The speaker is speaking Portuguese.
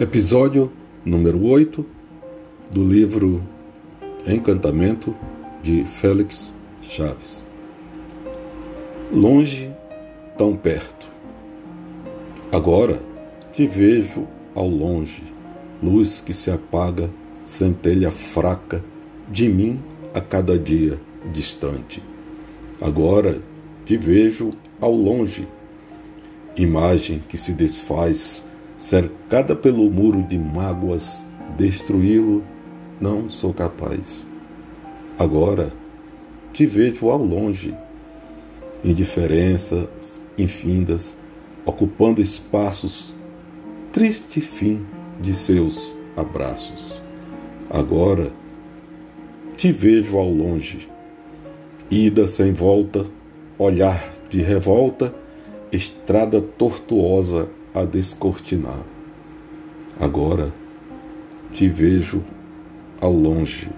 Episódio número 8 do livro Encantamento de Félix Chaves. Longe, tão perto. Agora te vejo ao longe, luz que se apaga, centelha fraca de mim a cada dia distante. Agora te vejo ao longe, imagem que se desfaz cercada pelo muro de mágoas, destruí-lo não sou capaz. Agora te vejo ao longe, indiferenças infindas, ocupando espaços, triste fim de seus abraços. Agora te vejo ao longe, ida sem volta, olhar de revolta, estrada tortuosa a descortinar. Agora te vejo ao longe